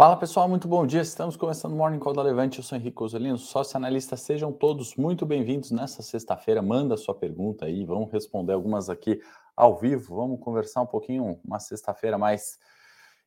Fala pessoal, muito bom dia. Estamos começando o Morning Call da Levante. Eu sou Henrique Osolino, sócio analista. Sejam todos muito bem-vindos nessa sexta-feira. Manda sua pergunta aí, vamos responder algumas aqui ao vivo. Vamos conversar um pouquinho, uma sexta-feira mais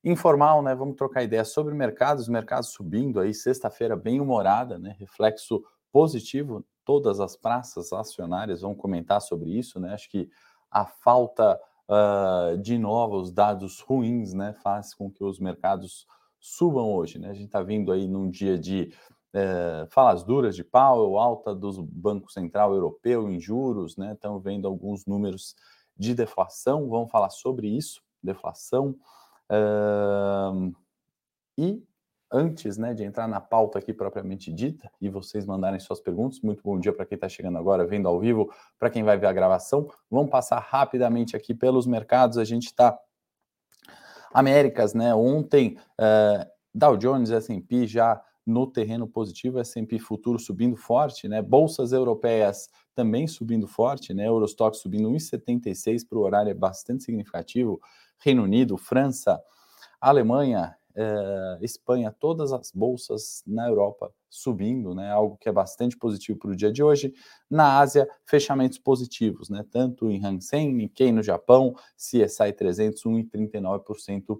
informal, né? Vamos trocar ideias sobre mercados, mercados subindo aí, sexta-feira bem humorada, né? Reflexo positivo. Todas as praças acionárias vão comentar sobre isso, né? Acho que a falta uh, de novos dados ruins, né, faz com que os mercados subam hoje. Né? A gente está vindo aí num dia de é, falas duras de Powell, alta do Banco Central Europeu em juros, né? Estamos vendo alguns números de deflação, vamos falar sobre isso, deflação. E antes né, de entrar na pauta aqui propriamente dita e vocês mandarem suas perguntas, muito bom dia para quem está chegando agora, vendo ao vivo, para quem vai ver a gravação. Vamos passar rapidamente aqui pelos mercados. A gente está Américas, né? Ontem, uh, Dow Jones, S&P já no terreno positivo, S&P futuro subindo forte, né? Bolsas europeias também subindo forte, né? Eurostock subindo 1,76 para o horário é bastante significativo. Reino Unido, França, Alemanha, eh, Espanha, todas as bolsas na Europa subindo, né? Algo que é bastante positivo para o dia de hoje. Na Ásia, fechamentos positivos, né? Tanto em Hang Seng, Nikkei no Japão, CSI 300, 1,39%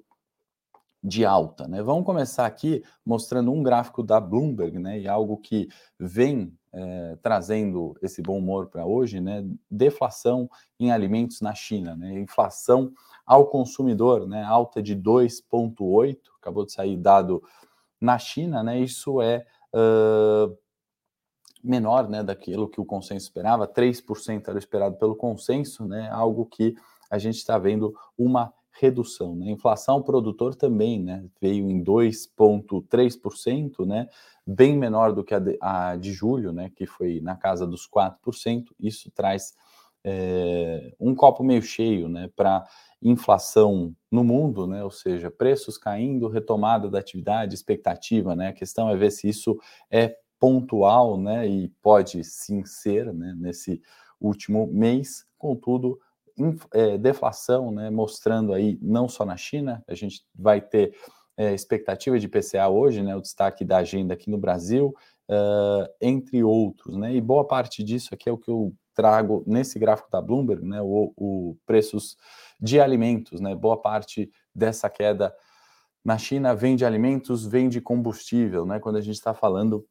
de alta, né? Vamos começar aqui mostrando um gráfico da Bloomberg, né? E algo que vem é, trazendo esse bom humor para hoje, né? Deflação em alimentos na China, né? Inflação ao consumidor, né? Alta de 2,8, acabou de sair dado na China, né? Isso é uh, menor, né? Daquilo que o consenso esperava, 3% era esperado pelo consenso, né? Algo que a gente está vendo uma redução. Né? Inflação produtor também né? veio em 2,3%, né? bem menor do que a de, a de, julho, né? que foi na casa dos 4%. Isso traz é, um copo meio cheio né? para inflação no mundo, né? ou seja, preços caindo, retomada da atividade, expectativa. Né? A questão é ver se isso é pontual né? e pode sim ser né? nesse último mês, contudo, é, deflação, né, mostrando aí não só na China, a gente vai ter é, expectativa de PCA hoje, né, o destaque da agenda aqui no Brasil, uh, entre outros, né, e boa parte disso aqui é o que eu trago nesse gráfico da Bloomberg, né, o, o preços de alimentos, né, boa parte dessa queda na China vem de alimentos, vem de combustível, né, quando a gente está falando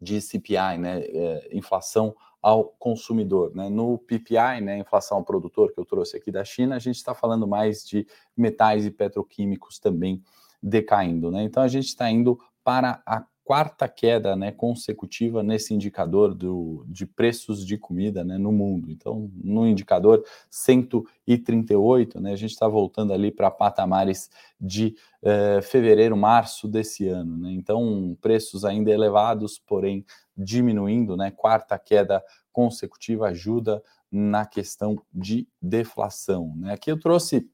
de CPI, né, é, inflação ao consumidor. Né? No PPI, né, inflação ao produtor, que eu trouxe aqui da China, a gente está falando mais de metais e petroquímicos também decaindo. Né? Então a gente está indo para a quarta queda né, consecutiva nesse indicador do, de preços de comida né, no mundo. Então, no indicador 138, né, a gente está voltando ali para patamares de eh, fevereiro, março desse ano. Né? Então, preços ainda elevados, porém diminuindo, né? Quarta queda consecutiva ajuda na questão de deflação. Né? Aqui eu trouxe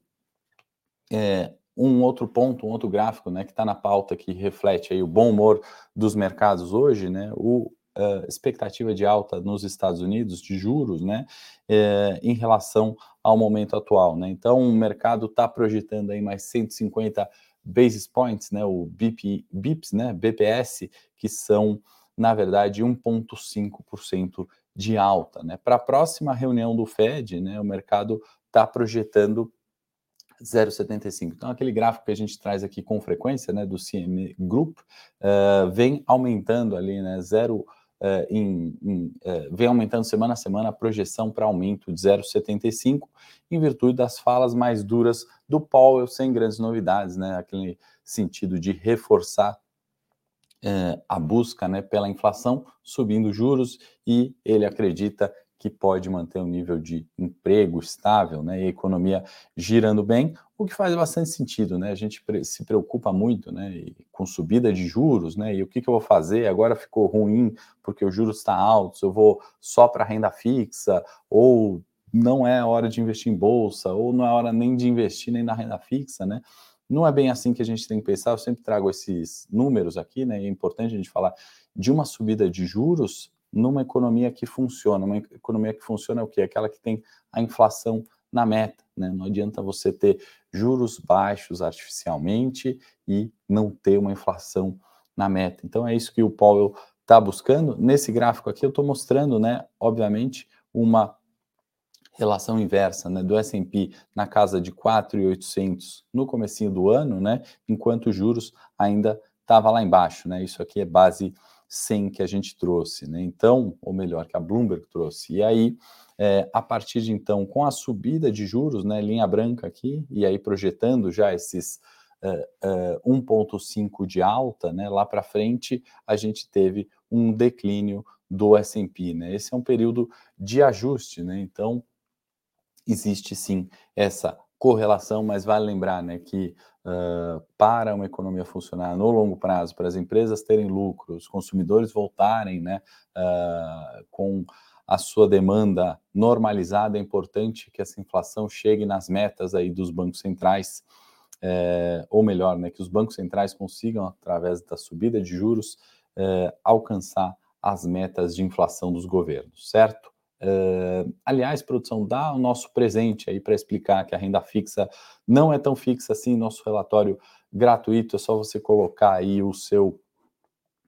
é, um outro ponto, um outro gráfico, né, que está na pauta que reflete aí o bom humor dos mercados hoje, né? O uh, expectativa de alta nos Estados Unidos de juros, né, é, em relação ao momento atual, né? Então o mercado está projetando aí mais 150 basis points, né, o BP, BIPs, né, BPS, que são na verdade, 1,5% de alta. Né? Para a próxima reunião do Fed, né, o mercado está projetando 0,75. Então, aquele gráfico que a gente traz aqui com frequência, né, do CME Group, uh, vem aumentando ali, né, zero, uh, em, em, uh, vem aumentando semana a semana a projeção para aumento de 0,75, em virtude das falas mais duras do Powell, sem grandes novidades, né, aquele sentido de reforçar a busca né, pela inflação, subindo juros, e ele acredita que pode manter um nível de emprego estável né, e a economia girando bem, o que faz bastante sentido. Né? A gente se preocupa muito né, com subida de juros, né, e o que, que eu vou fazer? Agora ficou ruim porque o juros está alto, eu vou só para renda fixa, ou não é hora de investir em bolsa, ou não é hora nem de investir nem na renda fixa, né? Não é bem assim que a gente tem que pensar. Eu sempre trago esses números aqui, né? É importante a gente falar de uma subida de juros numa economia que funciona. Uma economia que funciona é o quê? Aquela que tem a inflação na meta, né? Não adianta você ter juros baixos artificialmente e não ter uma inflação na meta. Então é isso que o Powell está buscando. Nesse gráfico aqui eu estou mostrando, né, obviamente, uma relação inversa, né, do S&P na casa de 4.800 no comecinho do ano, né, enquanto os juros ainda estava lá embaixo, né? Isso aqui é base 100 que a gente trouxe, né? Então, ou melhor, que a Bloomberg trouxe. E aí, é, a partir de então, com a subida de juros, né, linha branca aqui, e aí projetando já esses uh, uh, 1,5 de alta, né, lá para frente, a gente teve um declínio do S&P, né? Esse é um período de ajuste, né? Então, existe sim essa correlação, mas vale lembrar né, que uh, para uma economia funcionar no longo prazo, para as empresas terem lucro, os consumidores voltarem né, uh, com a sua demanda normalizada, é importante que essa inflação chegue nas metas aí dos bancos centrais, é, ou melhor, né, que os bancos centrais consigam, através da subida de juros, é, alcançar as metas de inflação dos governos, certo? Uh, aliás, produção, dá o nosso presente aí para explicar que a renda fixa não é tão fixa assim, nosso relatório gratuito, é só você colocar aí o seu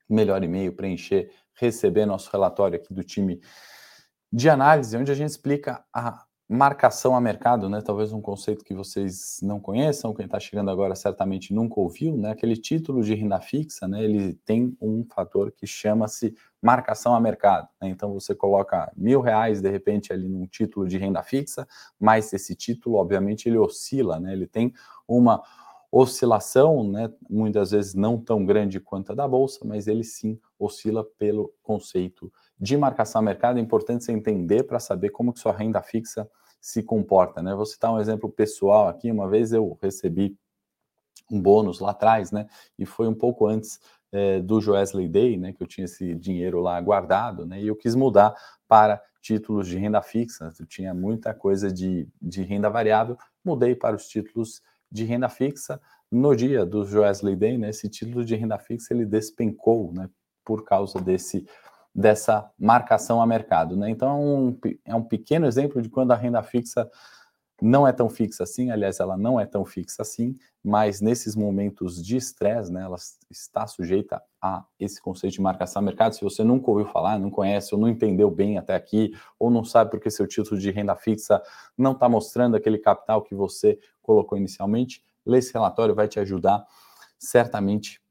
melhor e-mail, preencher, receber nosso relatório aqui do time de análise, onde a gente explica a marcação a mercado, né? Talvez um conceito que vocês não conheçam, quem está chegando agora certamente nunca ouviu, né? Aquele título de renda fixa, né? Ele tem um fator que chama-se marcação a mercado. Né? Então você coloca mil reais de repente ali num título de renda fixa, mas esse título, obviamente, ele oscila, né? Ele tem uma oscilação, né? Muitas vezes não tão grande quanto a da bolsa, mas ele sim oscila pelo conceito de marcação a mercado. É importante você entender para saber como que sua renda fixa se comporta, né? Vou citar um exemplo pessoal aqui. Uma vez eu recebi um bônus lá atrás, né? E foi um pouco antes é, do Joesley Day, né? Que eu tinha esse dinheiro lá guardado, né? E eu quis mudar para títulos de renda fixa. Eu tinha muita coisa de, de renda variável, mudei para os títulos de renda fixa. No dia do Joesley Day, né? Esse título de renda fixa ele despencou, né? Por causa desse dessa marcação a mercado. Né? Então, é um, é um pequeno exemplo de quando a renda fixa não é tão fixa assim, aliás, ela não é tão fixa assim, mas nesses momentos de estresse, né, ela está sujeita a esse conceito de marcação a mercado. Se você nunca ouviu falar, não conhece ou não entendeu bem até aqui, ou não sabe porque seu título de renda fixa não está mostrando aquele capital que você colocou inicialmente, lê esse relatório, vai te ajudar certamente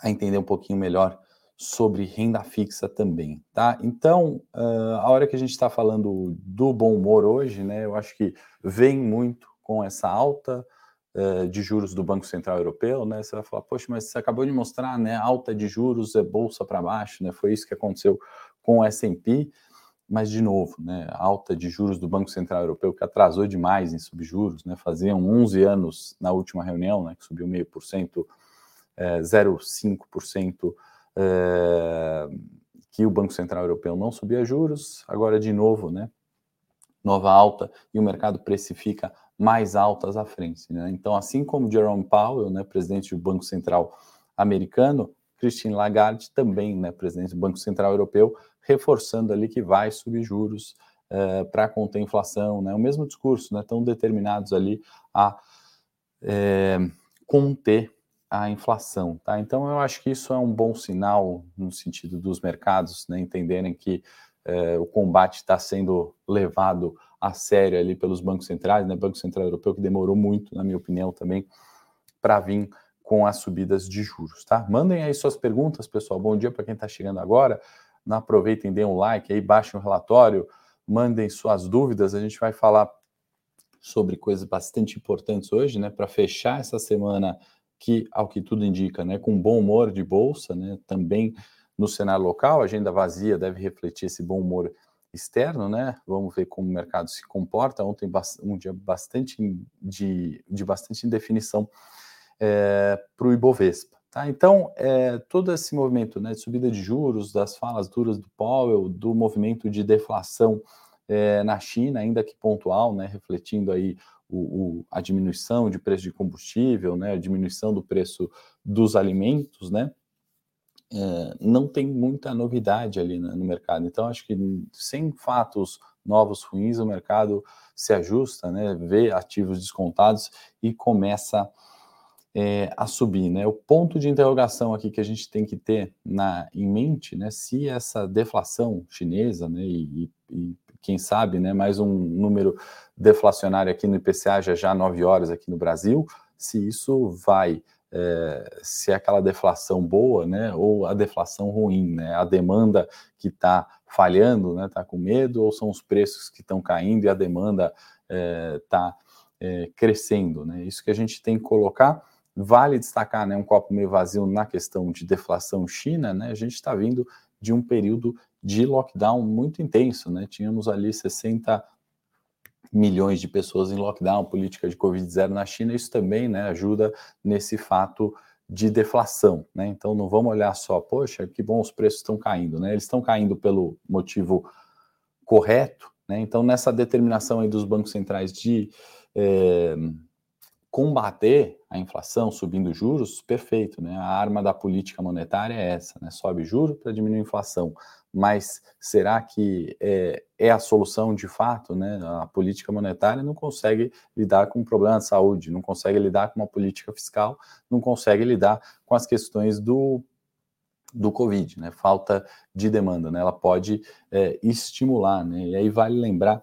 a entender um pouquinho melhor sobre renda fixa também, tá? Então, uh, a hora que a gente está falando do bom humor hoje, né, eu acho que vem muito com essa alta uh, de juros do Banco Central Europeu, né? Você vai falar, poxa, mas você acabou de mostrar, né? Alta de juros é bolsa para baixo, né? Foi isso que aconteceu com o S&P, mas de novo, né? Alta de juros do Banco Central Europeu que atrasou demais em subjuros, né? Faziam 11 anos na última reunião, né? Que subiu meio por cento, 0,5% eh, é, que o Banco Central Europeu não subia juros, agora de novo, né? Nova alta e o mercado precifica mais altas à frente. Né? Então, assim como Jerome Powell, né, presidente do Banco Central americano, Christine Lagarde também, né, presidente do Banco Central Europeu, reforçando ali que vai subir juros uh, para conter inflação, né? O mesmo discurso, né? Determinados ali a é, conter a inflação, tá? Então eu acho que isso é um bom sinal no sentido dos mercados, né, entenderem que eh, o combate está sendo levado a sério ali pelos bancos centrais, né? Banco Central Europeu que demorou muito, na minha opinião, também para vir com as subidas de juros, tá? Mandem aí suas perguntas, pessoal. Bom dia para quem está chegando agora. Não aproveitem, deem um like aí, baixem o relatório, mandem suas dúvidas. A gente vai falar sobre coisas bastante importantes hoje, né? Para fechar essa semana que, ao que tudo indica, né, com bom humor de bolsa, né, também no cenário local, a agenda vazia deve refletir esse bom humor externo, né? Vamos ver como o mercado se comporta. Ontem um dia bastante de, de bastante indefinição é, para o Ibovespa. Tá? Então, é, todo esse movimento né, de subida de juros, das falas duras do Powell, do movimento de deflação é, na China, ainda que pontual, né, refletindo aí o, o, a diminuição de preço de combustível, né, a diminuição do preço dos alimentos, né, é, não tem muita novidade ali né, no mercado. Então, acho que sem fatos novos ruins, o mercado se ajusta, né, vê ativos descontados e começa é, a subir. Né? O ponto de interrogação aqui que a gente tem que ter na, em mente, né, se essa deflação chinesa, né, e, e quem sabe, né, mais um número deflacionário aqui no IPCA já já 9 horas aqui no Brasil, se isso vai é, se é aquela deflação boa, né, ou a deflação ruim, né, a demanda que está falhando, né, está com medo, ou são os preços que estão caindo e a demanda está é, é, crescendo, né, isso que a gente tem que colocar. Vale destacar, né, um copo meio vazio na questão de deflação China, né, a gente está vindo de um período de lockdown muito intenso, né, tínhamos ali 60 milhões de pessoas em lockdown, política de Covid zero na China, isso também né, ajuda nesse fato de deflação, né? Então não vamos olhar só, poxa, que bom os preços estão caindo, né? Eles estão caindo pelo motivo correto, né? Então nessa determinação aí dos bancos centrais de é, combater a inflação subindo juros, perfeito, né? A arma da política monetária é essa, né? Sobe juros para diminuir a inflação mas será que é, é, a solução de fato? Né? A política monetária não consegue lidar com um problema de saúde, não consegue lidar com uma política fiscal, não consegue lidar com as questões do, do Covid, né? falta de demanda. Né? Ela pode é, estimular, né? e aí vale lembrar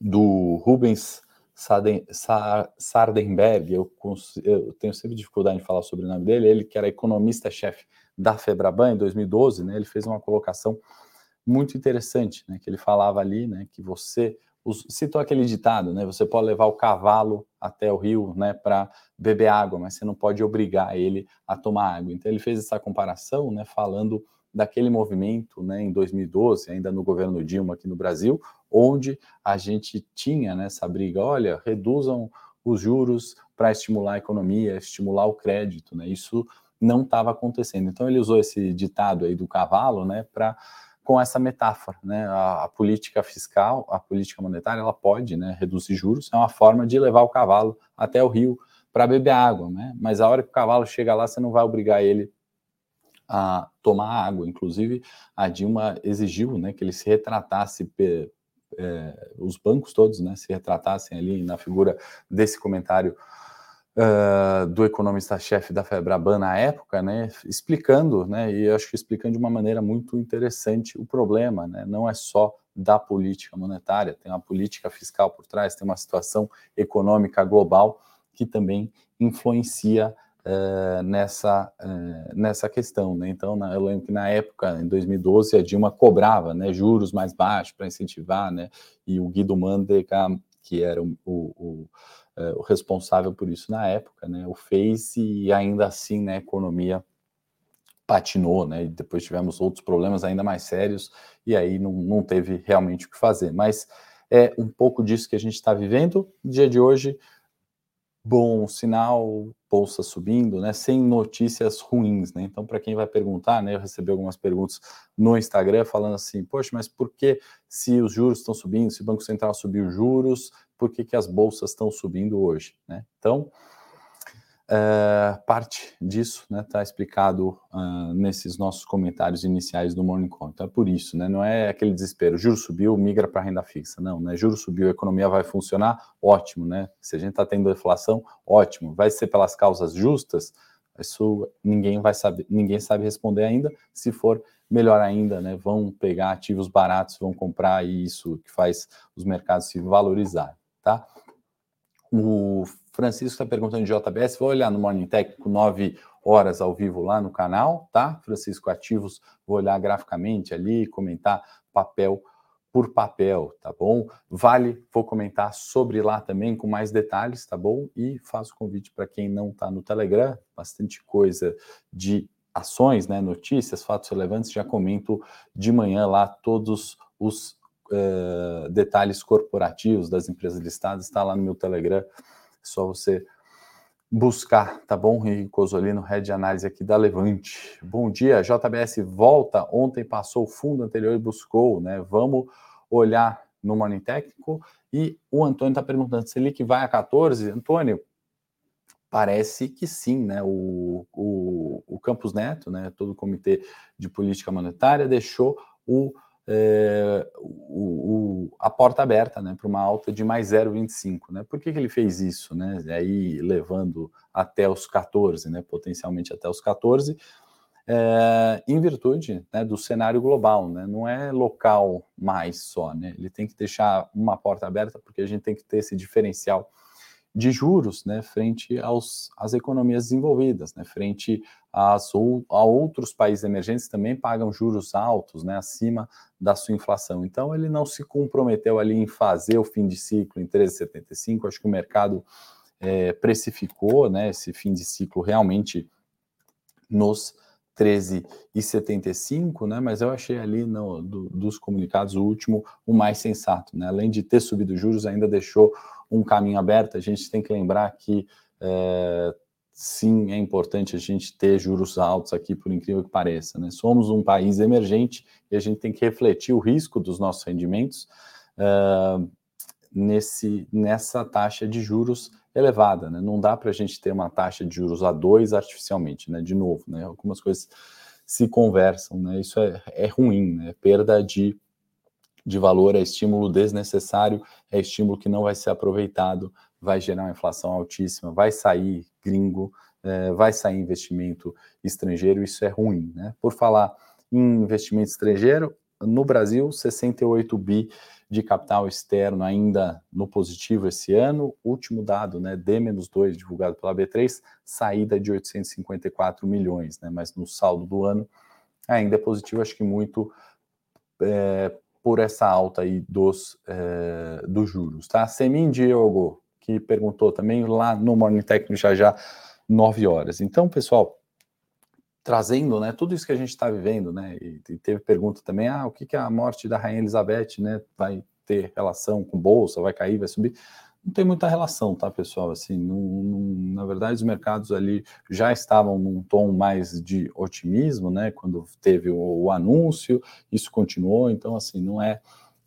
do Rubens Sardenberg, eu, eu tenho sempre dificuldade de falar sobre o nome dele, ele que era economista-chefe da Febraban em 2012, né, ele fez uma colocação muito interessante, né, que ele falava ali, né, que você os, citou aquele ditado, né, você pode levar o cavalo até o rio, né, para beber água, mas você não pode obrigar ele a tomar água. Então ele fez essa comparação, né, falando daquele movimento, né, em 2012, ainda no governo Dilma aqui no Brasil, onde a gente tinha né, briga, olha, reduzam os juros para estimular a economia, estimular o crédito, né? Isso não estava acontecendo. Então ele usou esse ditado aí do cavalo, né, para com essa metáfora, né, a, a, política fiscal, a política monetária, ela pode, né, reduzir juros, é uma forma de levar o cavalo até o rio para beber água, né, mas a hora que o cavalo chega lá, você não vai obrigar ele a tomar água. Inclusive, a Dilma exigiu, né, que ele se retratasse é, os bancos todos, né, se retratassem ali na figura desse comentário uh, do economista-chefe da Febraban na época, né, explicando, né, e acho que explicando de uma maneira muito interessante o problema, né, não é só da política monetária, tem uma política fiscal por trás, tem uma situação econômica global que também influencia uh, nessa, uh, nessa questão. Né? Então, na, eu lembro que na época, em 2012, a Dilma cobrava né, juros mais baixos para incentivar, né? e o Guido Mandeka, que era o, o, uh, o responsável por isso na época, né, o fez e ainda assim né, a economia patinou, né, e depois tivemos outros problemas ainda mais sérios e aí não, não teve realmente o que fazer. Mas é um pouco disso que a gente está vivendo. No dia de hoje, bom sinal, bolsa subindo, né, sem notícias ruins, né? Então, para quem vai perguntar, né, eu recebi algumas perguntas no Instagram falando assim: "Poxa, mas por que se os juros estão subindo, se o Banco Central subiu os juros, por que, que as bolsas estão subindo hoje?", né? Então, Uh, parte disso está né, tá explicado uh, nesses nossos comentários iniciais do Morning Call. Então é por isso, né, não é aquele desespero, juro subiu, migra para renda fixa. Não, né, juro subiu, a economia vai funcionar, ótimo. Né? Se a gente está tendo deflação, ótimo. Vai ser pelas causas justas? Isso ninguém vai saber, ninguém sabe responder ainda. Se for, melhor ainda, né, vão pegar ativos baratos, vão comprar e isso que faz os mercados se valorizarem. Tá? O Francisco está perguntando de JBS. Vou olhar no Morning Técnico, 9 horas ao vivo lá no canal, tá? Francisco Ativos, vou olhar graficamente ali, comentar papel por papel, tá bom? Vale, vou comentar sobre lá também com mais detalhes, tá bom? E faço convite para quem não está no Telegram, bastante coisa de ações, né? Notícias, fatos relevantes, já comento de manhã lá todos os uh, detalhes corporativos das empresas listadas, está lá no meu Telegram só você buscar, tá bom? Henrique Cosolino, Head de Análise aqui da Levante. Bom dia, JBS volta. Ontem passou o fundo anterior e buscou, né? Vamos olhar no Morning Técnico. E o Antônio está perguntando se ele que vai a 14. Antônio, parece que sim, né? O, o, o Campos Neto, né? Todo o Comitê de Política Monetária deixou o é, o, o, a porta aberta né, para uma alta de mais 0,25. Né? Por que, que ele fez isso? Né? Aí levando até os 14, né, potencialmente até os 14, é, em virtude né, do cenário global, né? não é local mais só. Né? Ele tem que deixar uma porta aberta porque a gente tem que ter esse diferencial de juros né, frente aos, às economias desenvolvidas, né, frente às, ou, a outros países emergentes que também pagam juros altos, né, acima da sua inflação. Então, ele não se comprometeu ali em fazer o fim de ciclo em 13,75. Acho que o mercado é, precificou né, esse fim de ciclo realmente nos 13,75, né? Mas eu achei ali no, do, dos comunicados o último o mais sensato, né? Além de ter subido juros, ainda deixou um caminho aberto. A gente tem que lembrar que é, sim, é importante a gente ter juros altos aqui, por incrível que pareça. Né? Somos um país emergente e a gente tem que refletir o risco dos nossos rendimentos uh, nesse, nessa taxa de juros elevada. Né? Não dá para a gente ter uma taxa de juros a dois artificialmente, né? de novo. Né? Algumas coisas se conversam, né? isso é, é ruim, né? perda de de valor, é estímulo desnecessário, é estímulo que não vai ser aproveitado, vai gerar uma inflação altíssima, vai sair gringo, é, vai sair investimento estrangeiro, isso é ruim. Né? Por falar em investimento estrangeiro, no Brasil, 68 bi de capital externo ainda no positivo esse ano. Último dado, né, D-2 divulgado pela B3, saída de 854 milhões, né, mas no saldo do ano ainda é positivo, acho que muito é, por essa alta aí dos, é, dos juros, tá? Semin Diogo, que perguntou também lá no Morning Técnico já já, 9 horas. Então, pessoal, trazendo, né, tudo isso que a gente está vivendo, né, e, e, teve pergunta também, ah, o que, que a morte da Rainha Elizabeth, né, vai ter relação com bolsa, vai cair, vai subir? Não tem muita relação, tá, pessoal? Assim, não, não, na verdade, os mercados ali já estavam num tom mais de otimismo, né? Quando teve o, o anúncio, isso continuou, então, assim, não é,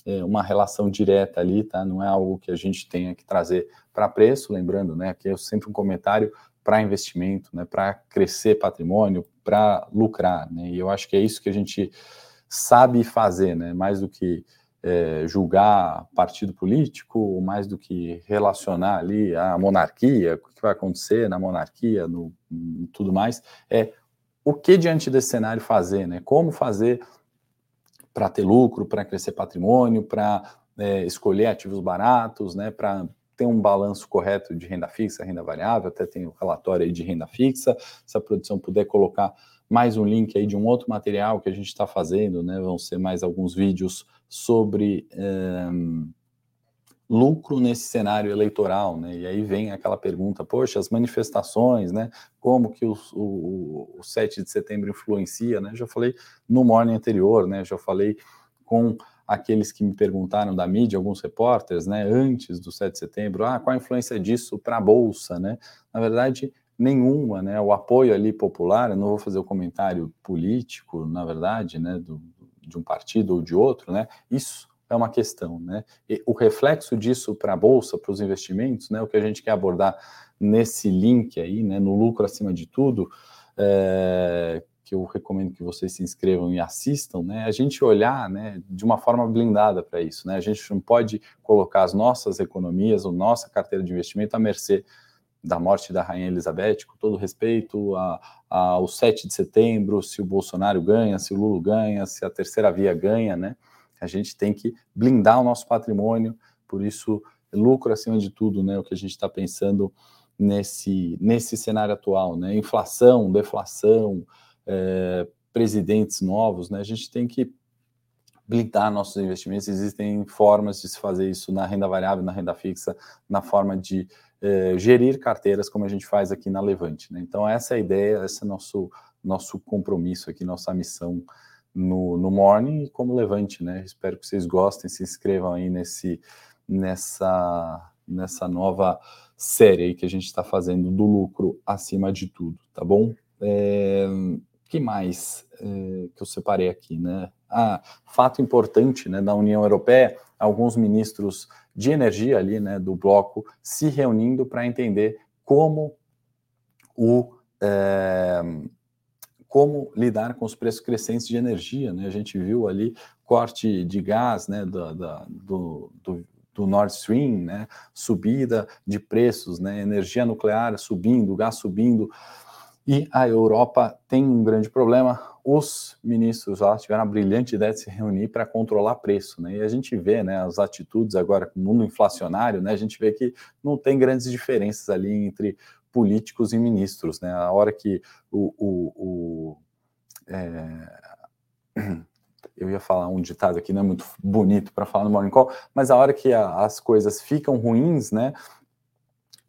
é, uma relação direta ali, tá? Não é algo que a gente tenha que trazer para preço, lembrando, né? Aqui é sempre um comentário para investimento, né? Para crescer patrimônio, para lucrar, né? E eu acho que é isso que a gente sabe fazer, né? Mais do que é, julgar partido político, mais do que relacionar ali a monarquia, o que vai acontecer na monarquia, no, tudo mais, é o que diante desse cenário fazer, né? Como fazer para ter lucro, para crescer patrimônio, para é, escolher ativos baratos, né? Para ter um balanço correto de renda fixa, renda variável, até tem o relatório aí de renda fixa, se a produção puder colocar mais um link aí de um outro material que a gente está fazendo, né? Vão ser mais alguns vídeos sobre um, lucro nesse cenário eleitoral, né? E aí vem aquela pergunta, poxa, as manifestações, né? Como que o, o, o 7 de setembro influencia, né? Já falei no morning anterior, né? Já falei com aqueles que me perguntaram da mídia, alguns repórteres, né, antes do 7 de setembro, ah, qual a influência disso para a bolsa, né? Na verdade, nenhuma, né? O apoio ali popular, eu não vou fazer o comentário político, na verdade, né, do, de um partido ou de outro, né? Isso é uma questão, né? E o reflexo disso para a bolsa, para os investimentos, né? O que a gente quer abordar nesse link aí, né? No lucro acima de tudo, é, que eu recomendo que vocês se inscrevam e assistam, né? A gente olhar, né? De uma forma blindada para isso, né? A gente não pode colocar as nossas economias, a nossa carteira de investimento à mercê da morte da Rainha Elizabeth, com todo respeito a, ao 7 de setembro, se o Bolsonaro ganha, se o Lula ganha, se a terceira via ganha, né? A gente tem que blindar o nosso patrimônio, por isso, lucro acima de tudo, né? O que a gente está pensando nesse, nesse cenário atual, né? Inflação, deflação, é, presidentes novos, né? A gente tem que blindar nossos investimentos. Existem formas de se fazer isso na renda variável, na renda fixa, na forma de é, gerir carteiras, como a gente faz aqui na Levante. Né? Então, essa é a ideia, esse é nosso, nosso compromisso aqui, nossa missão no, no Morning e como Levante. Né? Espero que vocês gostem, se inscrevam aí nesse, nessa, nessa nova série que a gente está fazendo do lucro acima de tudo, tá bom? É, que mais é, que eu separei aqui, né? Fato importante, né, da União Europeia, alguns ministros de energia ali, né, do bloco, se reunindo para entender como o é, como lidar com os preços crescentes de energia, né? A gente viu ali corte de gás, né, do, do, do, do Nord Stream, né, subida de preços, né, energia nuclear subindo, gás subindo, e a Europa tem um grande problema. Os ministros lá tiveram a brilhante ideia de se reunir para controlar preço, né? E a gente vê, né, as atitudes agora com o mundo inflacionário, né? A gente vê que não tem grandes diferenças ali entre políticos e ministros, né? A hora que o, o, o é... eu ia falar um ditado aqui, não é muito bonito para falar no Morning Call, mas a hora que a, as coisas ficam ruins, né?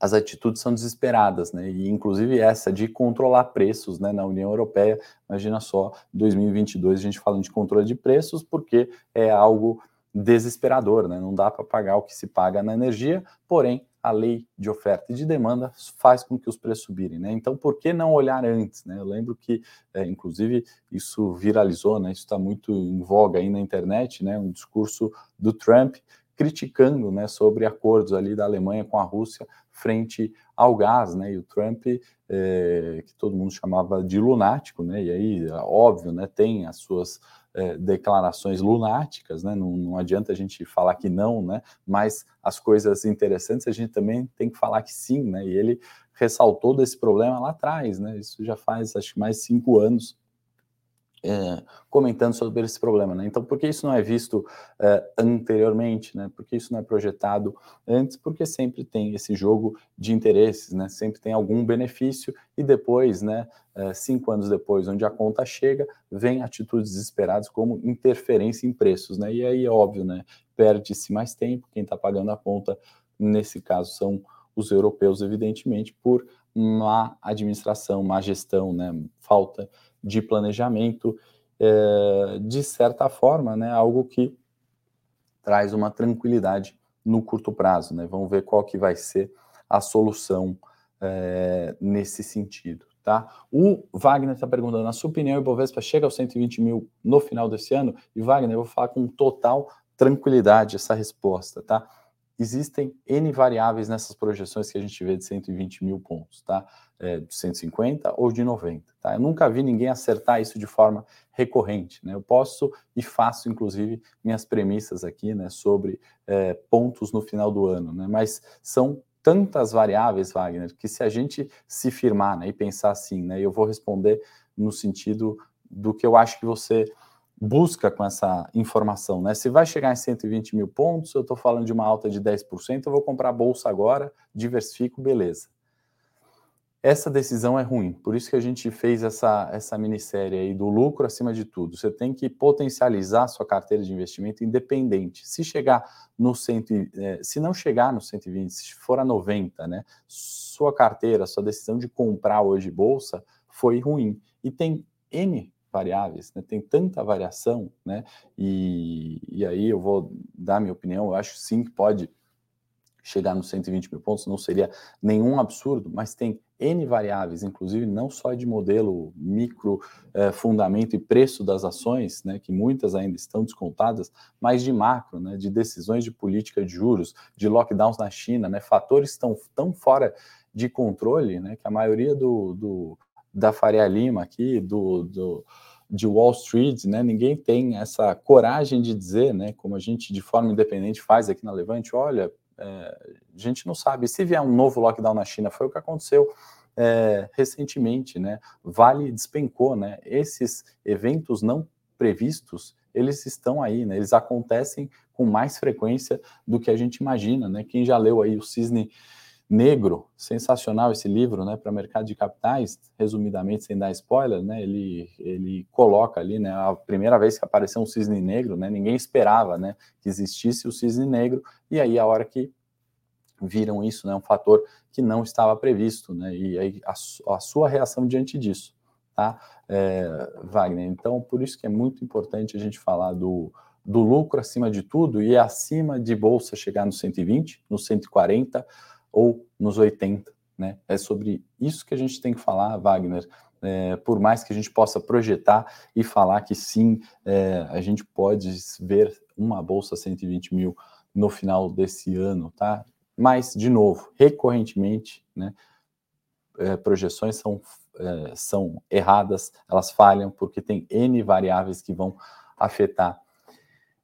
As atitudes são desesperadas, né? E inclusive essa de controlar preços, né, na União Europeia. Imagina só, 2022 a gente falando de controle de preços, porque é algo desesperador, né? Não dá para pagar o que se paga na energia, porém a lei de oferta e de demanda faz com que os preços subirem, né? Então, por que não olhar antes, né? Eu lembro que, é, inclusive, isso viralizou, né? Isso está muito em voga aí na internet, né? Um discurso do Trump criticando, né? Sobre acordos ali da Alemanha com a Rússia frente ao gás, né? E o Trump, é, que todo mundo chamava de lunático, né? E aí, óbvio, né? Tem as suas é, declarações lunáticas, né? Não, não, adianta a gente falar que não, né? Mas as coisas interessantes a gente também tem que falar que sim, né? E ele ressaltou desse problema lá atrás, né? Isso já faz acho que mais cinco anos é, comentando sobre esse problema, né? Então, por que isso não é visto é, anteriormente, né? Por que isso não é projetado antes? Porque sempre tem esse jogo de interesses, né? Sempre tem algum benefício e depois, né? É, cinco anos depois, onde a conta chega, vem atitudes desesperadas como interferência em preços, né? E aí é óbvio, né? Perde-se mais tempo, quem está pagando a conta, nesse caso, são os europeus, evidentemente, por má administração, má gestão, né? Falta de planejamento, é, de certa forma, né, algo que traz uma tranquilidade no curto prazo. Né? Vamos ver qual que vai ser a solução é, nesse sentido. Tá? O Wagner está perguntando, na sua opinião, o Ibovespa chega aos 120 mil no final desse ano? E Wagner, eu vou falar com total tranquilidade essa resposta, tá? Existem N variáveis nessas projeções que a gente vê de 120 mil pontos, tá? É, de 150 ou de 90, tá? Eu nunca vi ninguém acertar isso de forma recorrente, né? Eu posso e faço, inclusive, minhas premissas aqui, né, sobre é, pontos no final do ano, né? Mas são tantas variáveis, Wagner, que se a gente se firmar né, e pensar assim, né, eu vou responder no sentido do que eu acho que você busca com essa informação, né? Se vai chegar em 120 mil pontos, eu estou falando de uma alta de 10%, eu vou comprar bolsa agora, diversifico, beleza. Essa decisão é ruim, por isso que a gente fez essa, essa minissérie aí do lucro acima de tudo. Você tem que potencializar sua carteira de investimento independente. Se chegar no 100, é, se não chegar no 120, se for a 90, né? Sua carteira, sua decisão de comprar hoje bolsa foi ruim. E tem N variáveis, né? tem tanta variação, né? E, e aí eu vou dar minha opinião, eu acho sim que pode chegar nos 120 mil pontos, não seria nenhum absurdo, mas tem N variáveis, inclusive não só de modelo micro, eh, fundamento e preço das ações, né, que muitas ainda estão descontadas, mas de macro, né, de decisões de política de juros, de lockdowns na China, né, fatores estão tão fora de controle, né, que a maioria do, do da Faria Lima aqui, do, do, de Wall Street, né? Ninguém tem essa coragem de dizer, né? Como a gente de forma independente faz aqui na Levante, olha, é, a gente não sabe. Se vier um novo lockdown na China, foi o que aconteceu é, recentemente, né? Vale despencou, né? Esses eventos não previstos, eles estão aí, né? Eles acontecem com mais frequência do que a gente imagina, né? Quem já leu aí o Cisne Negro, sensacional esse livro, né, para mercado de capitais, resumidamente, sem dar spoiler, né, ele, ele coloca ali, né, a primeira vez que apareceu um cisne negro, né, ninguém esperava, né, que existisse o cisne negro, e aí a hora que viram isso, né, um fator que não estava previsto, né, e aí a, a sua reação diante disso, tá, é, Wagner, então por isso que é muito importante a gente falar do, do lucro acima de tudo, e acima de bolsa chegar no 120, no 140, ou nos 80. Né? É sobre isso que a gente tem que falar, Wagner. É, por mais que a gente possa projetar e falar que sim, é, a gente pode ver uma bolsa 120 mil no final desse ano, tá? Mas, de novo, recorrentemente, né, é, projeções são, é, são erradas, elas falham porque tem N variáveis que vão afetar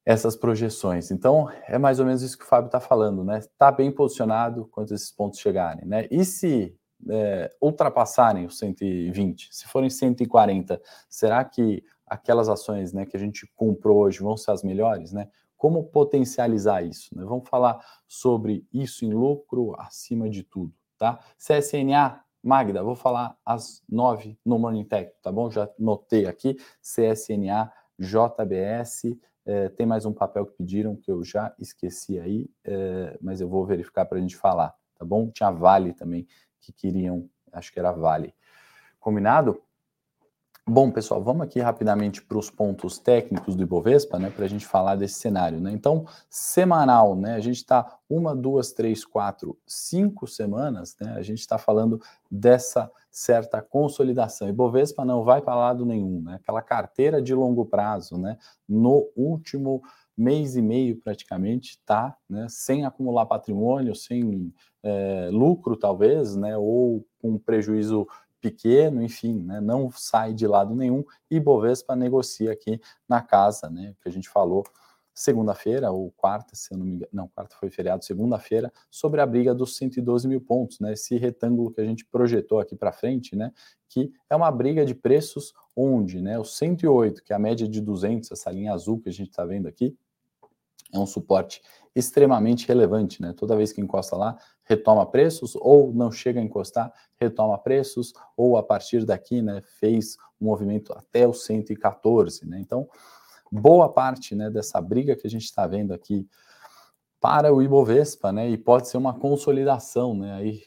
essas projeções. Então, é mais ou menos isso que o Fábio está falando, né? Está bem posicionado quando esses pontos chegarem, né? E se é, ultrapassarem os 120, se forem 140, será que aquelas ações né, que a gente comprou hoje vão ser as melhores, né? Como potencializar isso? Né? Vamos falar sobre isso em lucro acima de tudo, tá? CSNA, Magda, vou falar às nove no Morning Tech, tá bom? Já notei aqui, CSNA, JBS, é, tem mais um papel que pediram que eu já esqueci aí, é, mas eu vou verificar para a gente falar, tá bom? Tinha Vale também que queriam, acho que era Vale. Combinado? Bom, pessoal, vamos aqui rapidamente para os pontos técnicos do Ibovespa, né, para a gente falar desse cenário, né? Então, semanal, né? A gente está uma, duas, três, quatro, cinco semanas, né? A gente está falando dessa certa consolidação. Ibovespa não vai para lado nenhum, né? Aquela carteira de longo prazo, né? No último mês e meio praticamente tá, né? Sem acumular patrimônio, sem é, lucro talvez, né? Ou com prejuízo pequeno, enfim, né, não sai de lado nenhum e Bovespa negocia aqui na casa, né, que a gente falou segunda-feira ou quarta, se eu não me engano, não, quarta foi feriado, segunda-feira, sobre a briga dos 112 mil pontos, né, esse retângulo que a gente projetou aqui para frente, né, que é uma briga de preços onde, né, o 108, que é a média de 200, essa linha azul que a gente está vendo aqui, é um suporte extremamente relevante, né? Toda vez que encosta lá, retoma preços, ou não chega a encostar, retoma preços, ou a partir daqui, né, fez um movimento até o 114, né? Então, boa parte, né, dessa briga que a gente está vendo aqui para o Ibovespa, né, e pode ser uma consolidação, né, aí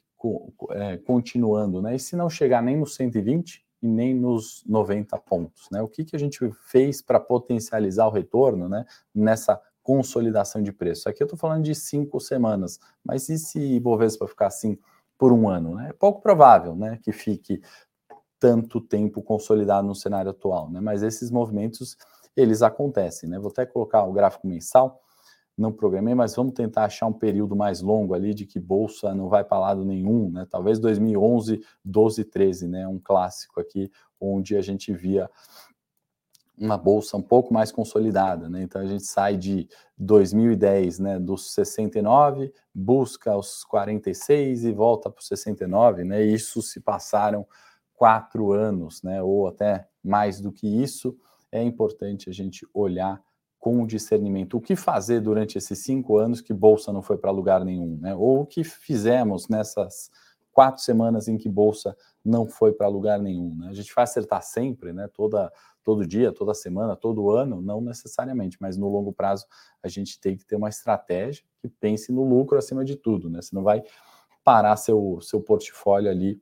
é, continuando, né, e se não chegar nem nos 120 e nem nos 90 pontos, né, o que, que a gente fez para potencializar o retorno, né, nessa consolidação de preço. Aqui eu estou falando de cinco semanas, mas e se Ibovespa ficar assim por um ano? Né? É pouco provável né, que fique tanto tempo consolidado no cenário atual, né? mas esses movimentos, eles acontecem. Né? Vou até colocar o gráfico mensal, não programei, mas vamos tentar achar um período mais longo ali de que bolsa não vai para lado nenhum, né? Talvez 2011, 12, 13, né? Um clássico aqui onde a gente via uma bolsa um pouco mais consolidada, né? Então a gente sai de 2010, né, dos 69, busca os 46 e volta para os 69, né? Isso se passaram quatro anos, né? Ou até mais do que isso. É importante a gente olhar com discernimento o que fazer durante esses cinco anos que bolsa não foi para lugar nenhum, né? Ou o que fizemos nessas quatro semanas em que bolsa não foi para lugar nenhum, né? A gente vai acertar sempre, né? Toda todo dia, toda semana, todo ano, não necessariamente, mas no longo prazo a gente tem que ter uma estratégia que pense no lucro acima de tudo, né? Você não vai parar seu, seu portfólio ali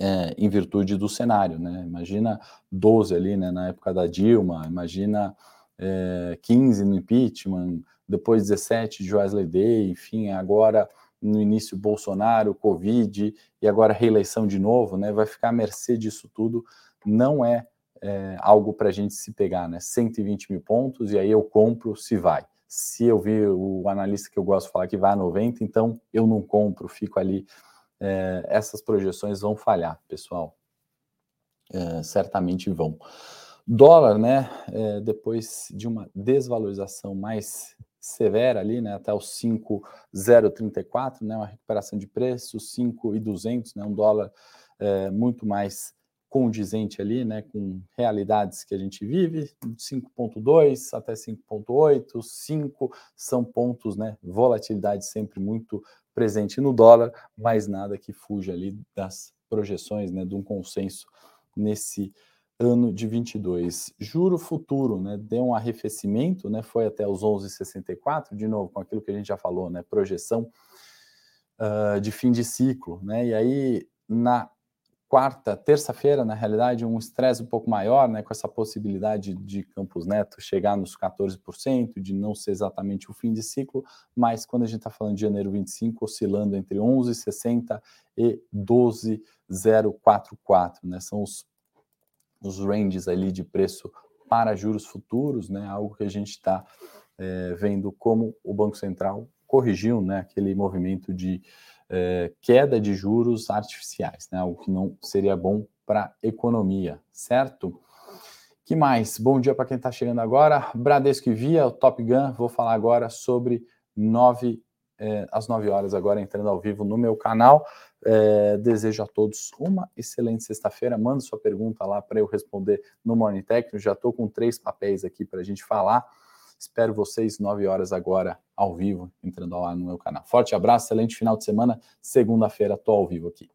é, em virtude do cenário, né? Imagina 12 ali, né, na época da Dilma, imagina é, 15 no impeachment, depois 17 de Wesley Day, enfim, agora no início Bolsonaro, Covid e agora reeleição de novo, né? Vai ficar à mercê disso tudo. Não é é, algo para a gente se pegar, né? 120 mil pontos, e aí eu compro se vai. Se eu vi o analista que eu gosto falar que vai a 90, então eu não compro, fico ali. É, essas projeções vão falhar, pessoal. É, certamente vão. Dólar, né? É, depois de uma desvalorização mais severa ali, né, até os 5,034, né, uma recuperação de preço, 5,200, né, um dólar é, muito mais condizente ali, né, com realidades que a gente vive, 5.2 até 5.8, 5 são pontos, né, volatilidade sempre muito presente no dólar, mas nada que fuja ali das projeções, né, de um consenso nesse ano de 22. Juro futuro, né, deu um arrefecimento, né, foi até os 11,64, de novo, com aquilo que a gente já falou, né, projeção uh, de fim de ciclo, né, e aí na quarta, terça-feira, na realidade, um estresse um pouco maior, né, com essa possibilidade de Campos Neto chegar nos 14%, de não ser exatamente o fim de ciclo, mas quando a gente está falando de janeiro 25, oscilando entre 11,60 e 12,044, né, são os, os ranges ali de preço para juros futuros, né, algo que a gente está é, vendo como o Banco Central corrigiu, né, aquele movimento de é, queda de juros artificiais, né? algo que não seria bom para a economia, certo? O que mais? Bom dia para quem está chegando agora. Bradesco e Via, o Top Gun. Vou falar agora sobre nove, é, às 9 horas, agora entrando ao vivo no meu canal. É, desejo a todos uma excelente sexta-feira. Manda sua pergunta lá para eu responder no Morning Tech. já estou com três papéis aqui para a gente falar. Espero vocês 9 horas agora ao vivo, entrando lá no meu canal. Forte abraço, excelente final de semana. Segunda-feira estou ao vivo aqui.